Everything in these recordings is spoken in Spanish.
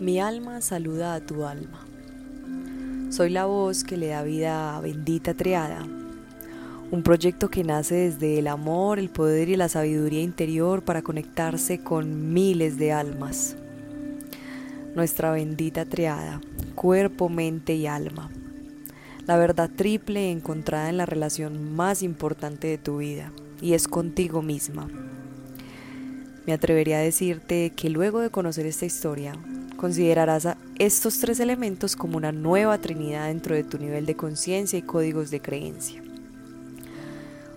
Mi alma saluda a tu alma. Soy la voz que le da vida a Bendita Triada, un proyecto que nace desde el amor, el poder y la sabiduría interior para conectarse con miles de almas. Nuestra bendita triada, cuerpo, mente y alma. La verdad triple encontrada en la relación más importante de tu vida, y es contigo misma. Me atrevería a decirte que luego de conocer esta historia, Considerarás estos tres elementos como una nueva trinidad dentro de tu nivel de conciencia y códigos de creencia.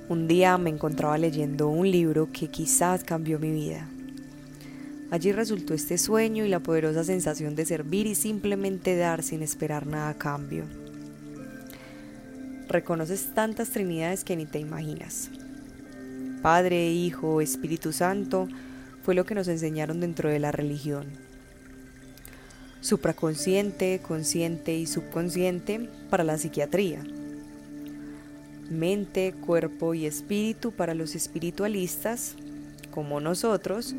Un día me encontraba leyendo un libro que quizás cambió mi vida. Allí resultó este sueño y la poderosa sensación de servir y simplemente dar sin esperar nada a cambio. Reconoces tantas trinidades que ni te imaginas. Padre, Hijo, Espíritu Santo fue lo que nos enseñaron dentro de la religión. Supraconsciente, consciente y subconsciente para la psiquiatría, mente, cuerpo y espíritu para los espiritualistas, como nosotros,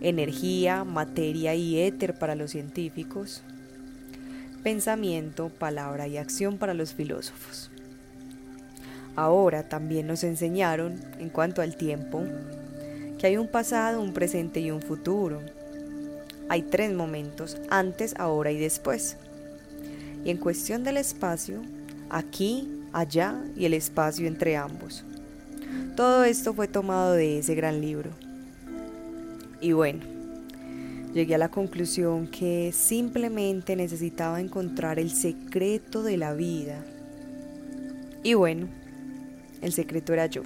energía, materia y éter para los científicos, pensamiento, palabra y acción para los filósofos. Ahora también nos enseñaron, en cuanto al tiempo, hay un pasado, un presente y un futuro hay tres momentos, antes, ahora y después. Y en cuestión del espacio, aquí, allá y el espacio entre ambos. Todo esto fue tomado de ese gran libro. Y bueno, llegué a la conclusión que simplemente necesitaba encontrar el secreto de la vida. Y bueno, el secreto era yo.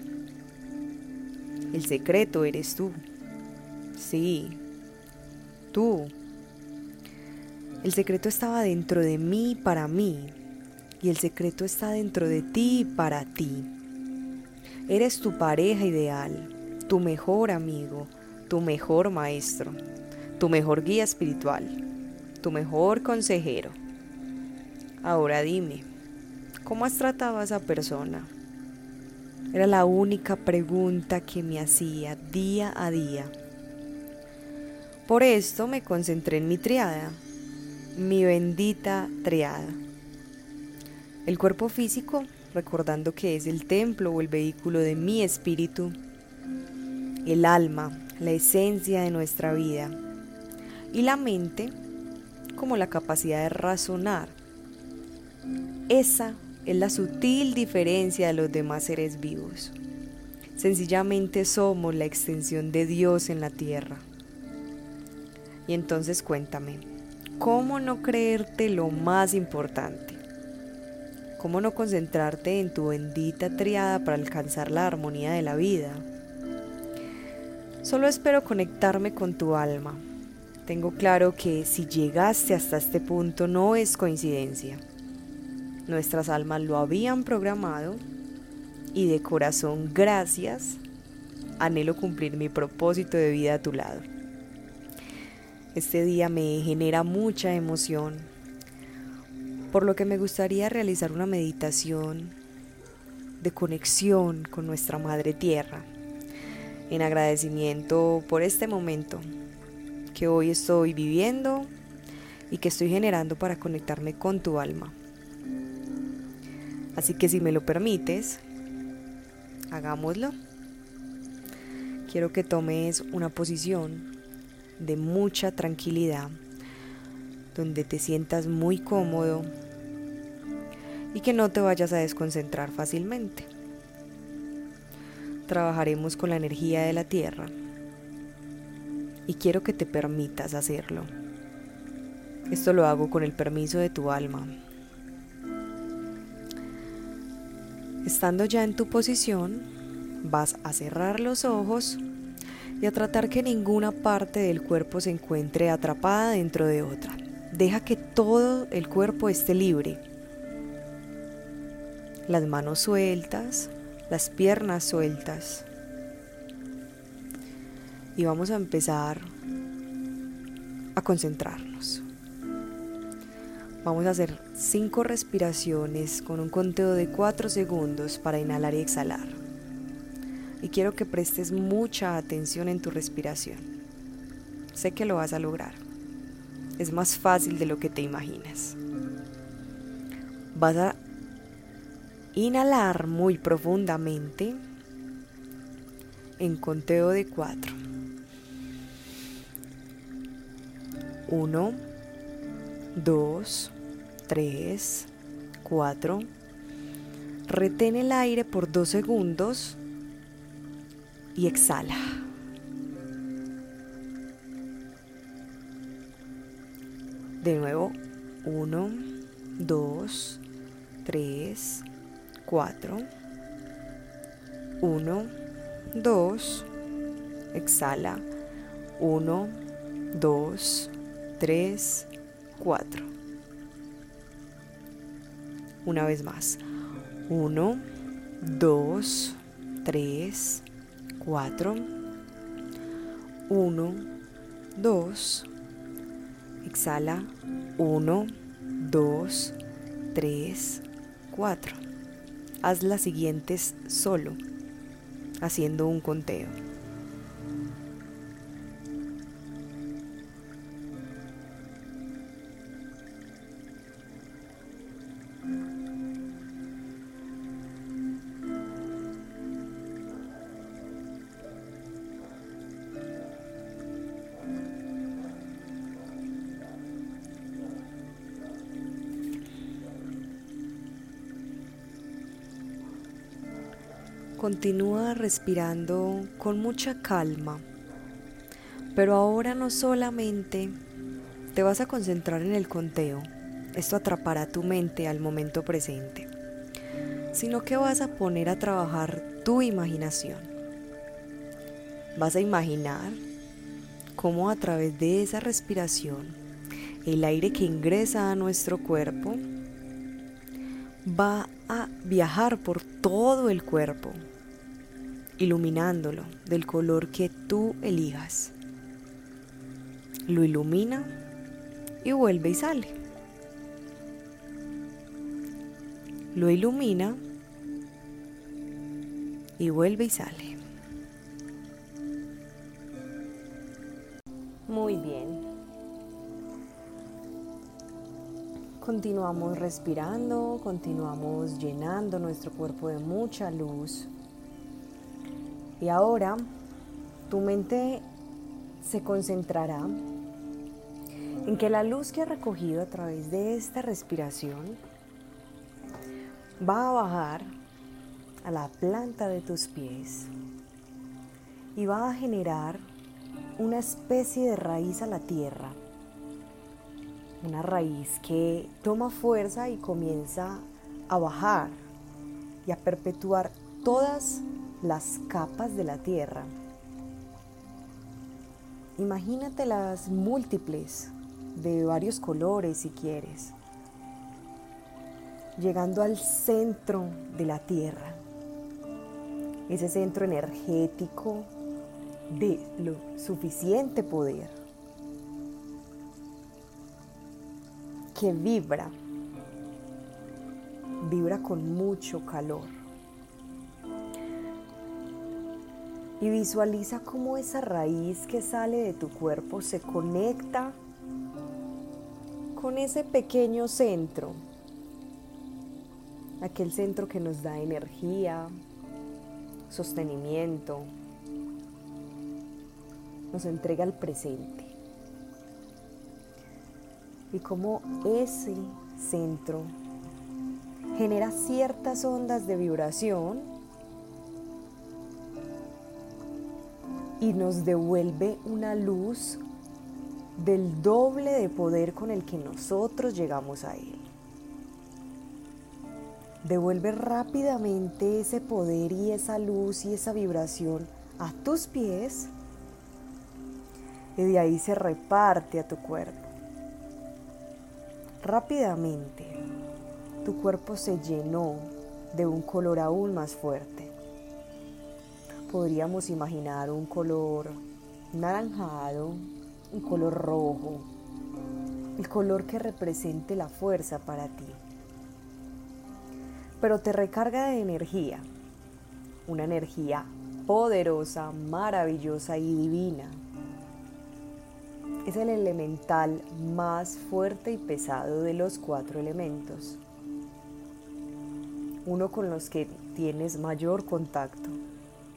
El secreto eres tú. Sí, tú. El secreto estaba dentro de mí para mí y el secreto está dentro de ti para ti. Eres tu pareja ideal, tu mejor amigo, tu mejor maestro, tu mejor guía espiritual, tu mejor consejero. Ahora dime, ¿cómo has tratado a esa persona? Era la única pregunta que me hacía día a día por esto me concentré en mi triada, mi bendita triada. El cuerpo físico, recordando que es el templo o el vehículo de mi espíritu. El alma, la esencia de nuestra vida. Y la mente, como la capacidad de razonar. Esa es la sutil diferencia de los demás seres vivos. Sencillamente somos la extensión de Dios en la tierra. Y entonces cuéntame, ¿cómo no creerte lo más importante? ¿Cómo no concentrarte en tu bendita triada para alcanzar la armonía de la vida? Solo espero conectarme con tu alma. Tengo claro que si llegaste hasta este punto no es coincidencia. Nuestras almas lo habían programado y de corazón gracias anhelo cumplir mi propósito de vida a tu lado. Este día me genera mucha emoción, por lo que me gustaría realizar una meditación de conexión con nuestra Madre Tierra, en agradecimiento por este momento que hoy estoy viviendo y que estoy generando para conectarme con tu alma. Así que si me lo permites, hagámoslo. Quiero que tomes una posición de mucha tranquilidad, donde te sientas muy cómodo y que no te vayas a desconcentrar fácilmente. Trabajaremos con la energía de la tierra y quiero que te permitas hacerlo. Esto lo hago con el permiso de tu alma. Estando ya en tu posición, vas a cerrar los ojos y a tratar que ninguna parte del cuerpo se encuentre atrapada dentro de otra. Deja que todo el cuerpo esté libre. Las manos sueltas, las piernas sueltas. Y vamos a empezar a concentrarnos. Vamos a hacer cinco respiraciones con un conteo de cuatro segundos para inhalar y exhalar y quiero que prestes mucha atención en tu respiración. Sé que lo vas a lograr. es más fácil de lo que te imaginas. Vas a inhalar muy profundamente en conteo de cuatro. Uno, dos, tres, cuatro. Retén el aire por dos segundos y exhala. De nuevo, uno, dos, tres, cuatro. Uno, dos, exhala. Uno, dos, tres, cuatro. Una vez más. Uno, dos, tres, cuatro. Uno, dos, exhala. Uno, dos, tres, cuatro. Haz las siguientes solo, haciendo un conteo. Continúa respirando con mucha calma, pero ahora no solamente te vas a concentrar en el conteo, esto atrapará tu mente al momento presente, sino que vas a poner a trabajar tu imaginación. Vas a imaginar cómo a través de esa respiración el aire que ingresa a nuestro cuerpo va a viajar por todo el cuerpo, iluminándolo del color que tú elijas. Lo ilumina y vuelve y sale. Lo ilumina y vuelve y sale. Muy bien. Continuamos respirando, continuamos llenando nuestro cuerpo de mucha luz. Y ahora tu mente se concentrará en que la luz que ha recogido a través de esta respiración va a bajar a la planta de tus pies y va a generar una especie de raíz a la tierra. Una raíz que toma fuerza y comienza a bajar y a perpetuar todas las capas de la tierra. Imagínate las múltiples de varios colores si quieres, llegando al centro de la tierra, ese centro energético de lo suficiente poder que vibra, vibra con mucho calor. y visualiza cómo esa raíz que sale de tu cuerpo se conecta con ese pequeño centro, aquel centro que nos da energía, sostenimiento, nos entrega el presente. Y cómo ese centro genera ciertas ondas de vibración y nos devuelve una luz del doble de poder con el que nosotros llegamos a Él. Devuelve rápidamente ese poder y esa luz y esa vibración a tus pies y de ahí se reparte a tu cuerpo. Rápidamente tu cuerpo se llenó de un color aún más fuerte podríamos imaginar un color naranjado, un color rojo, el color que represente la fuerza para ti. Pero te recarga de energía, una energía poderosa, maravillosa y divina, es el elemental más fuerte y pesado de los cuatro elementos. Uno con los que tienes mayor contacto,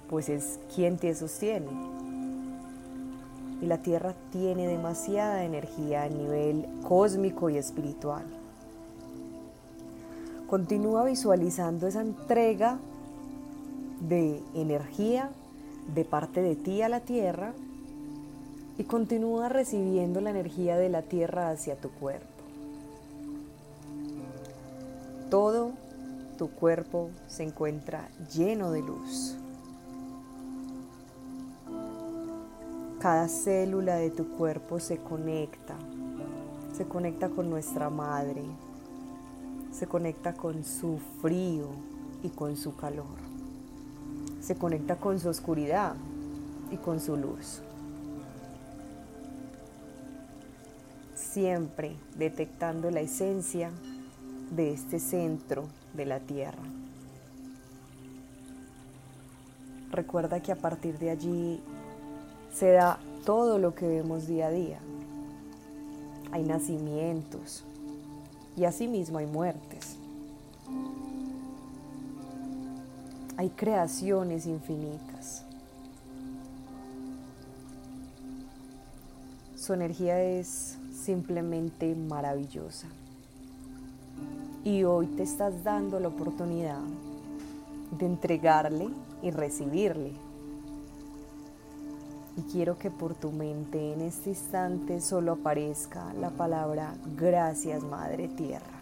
pues es quien te sostiene. Y la Tierra tiene demasiada energía a nivel cósmico y espiritual. Continúa visualizando esa entrega de energía de parte de ti a la Tierra y continúa recibiendo la energía de la Tierra hacia tu cuerpo. Todo tu cuerpo se encuentra lleno de luz. Cada célula de tu cuerpo se conecta, se conecta con nuestra madre, se conecta con su frío y con su calor, se conecta con su oscuridad y con su luz. Siempre detectando la esencia de este centro de la Tierra. Recuerda que a partir de allí se da todo lo que vemos día a día. Hay nacimientos y asimismo hay muertes. Hay creaciones infinitas. Su energía es simplemente maravillosa. Y hoy te estás dando la oportunidad de entregarle y recibirle y quiero que por tu mente en este instante solo aparezca la palabra gracias Madre Tierra.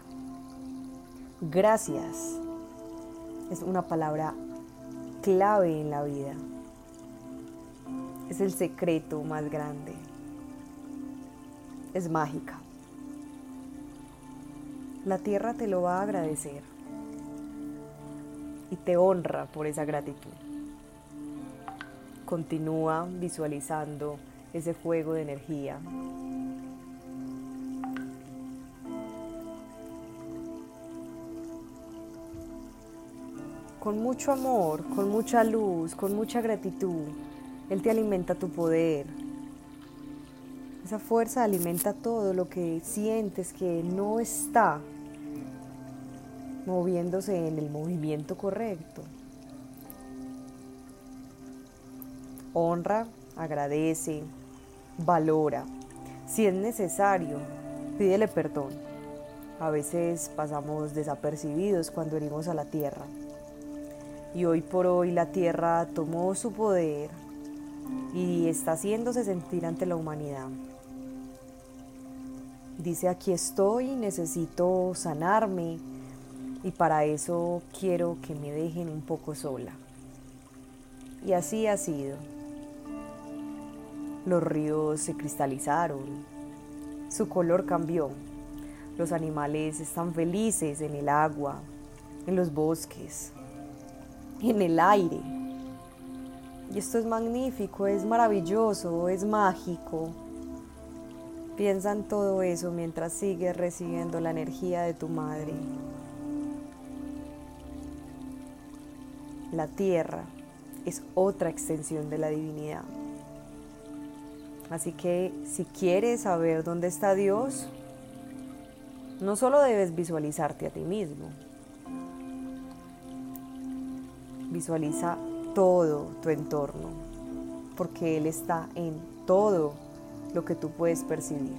Gracias es una palabra clave en la vida. Es el secreto más grande. Es mágica. La tierra te lo va a agradecer y te honra por esa gratitud. Continúa visualizando ese fuego de energía. Con mucho amor, con mucha luz, con mucha gratitud, Él te alimenta tu poder. Esa fuerza alimenta todo lo que sientes que no está moviéndose en el movimiento correcto. honra, agradece, valora. Si es necesario, pídele perdón. A veces pasamos desapercibidos cuando herimos a la tierra. Y hoy por hoy la tierra tomó su poder y está haciéndose sentir ante la humanidad. Dice, aquí estoy, necesito sanarme y para eso quiero que me dejen un poco sola. Y así ha sido. Los ríos se cristalizaron, su color cambió, los animales están felices en el agua, en los bosques, en el aire. Y esto es magnífico, es maravilloso, es mágico. Piensa en todo eso mientras sigues recibiendo la energía de tu madre. La tierra es otra extensión de la divinidad. Así que si quieres saber dónde está Dios, no solo debes visualizarte a ti mismo, visualiza todo tu entorno, porque Él está en todo lo que tú puedes percibir.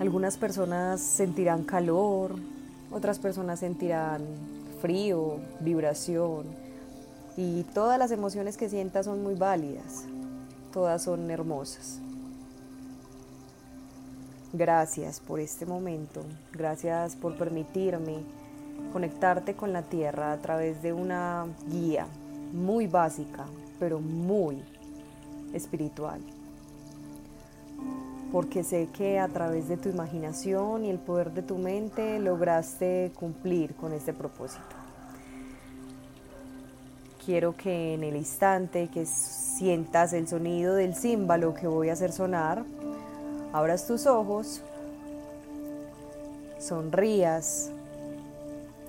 Algunas personas sentirán calor, otras personas sentirán frío, vibración, y todas las emociones que sientas son muy válidas, todas son hermosas. Gracias por este momento, gracias por permitirme conectarte con la tierra a través de una guía muy básica, pero muy espiritual. Porque sé que a través de tu imaginación y el poder de tu mente lograste cumplir con este propósito quiero que en el instante que sientas el sonido del címbalo que voy a hacer sonar, abras tus ojos, sonrías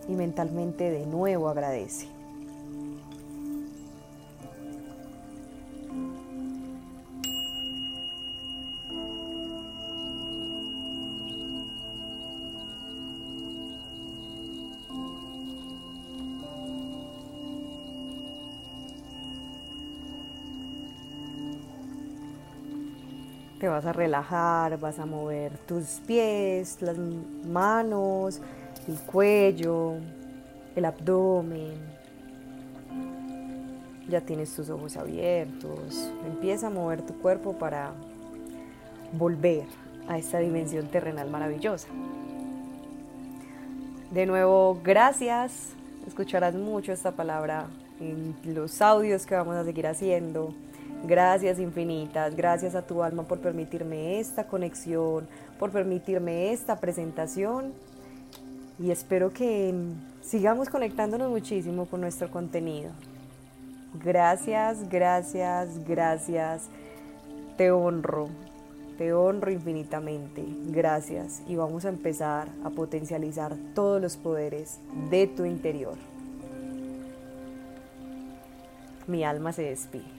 y mentalmente de nuevo agradece. Vas a relajar, vas a mover tus pies, las manos, el cuello, el abdomen. Ya tienes tus ojos abiertos. Empieza a mover tu cuerpo para volver a esta dimensión terrenal maravillosa. De nuevo, gracias. Escucharás mucho esta palabra en los audios que vamos a seguir haciendo. Gracias infinitas, gracias a tu alma por permitirme esta conexión, por permitirme esta presentación y espero que sigamos conectándonos muchísimo con nuestro contenido. Gracias, gracias, gracias. Te honro, te honro infinitamente. Gracias. Y vamos a empezar a potencializar todos los poderes de tu interior. Mi alma se despide.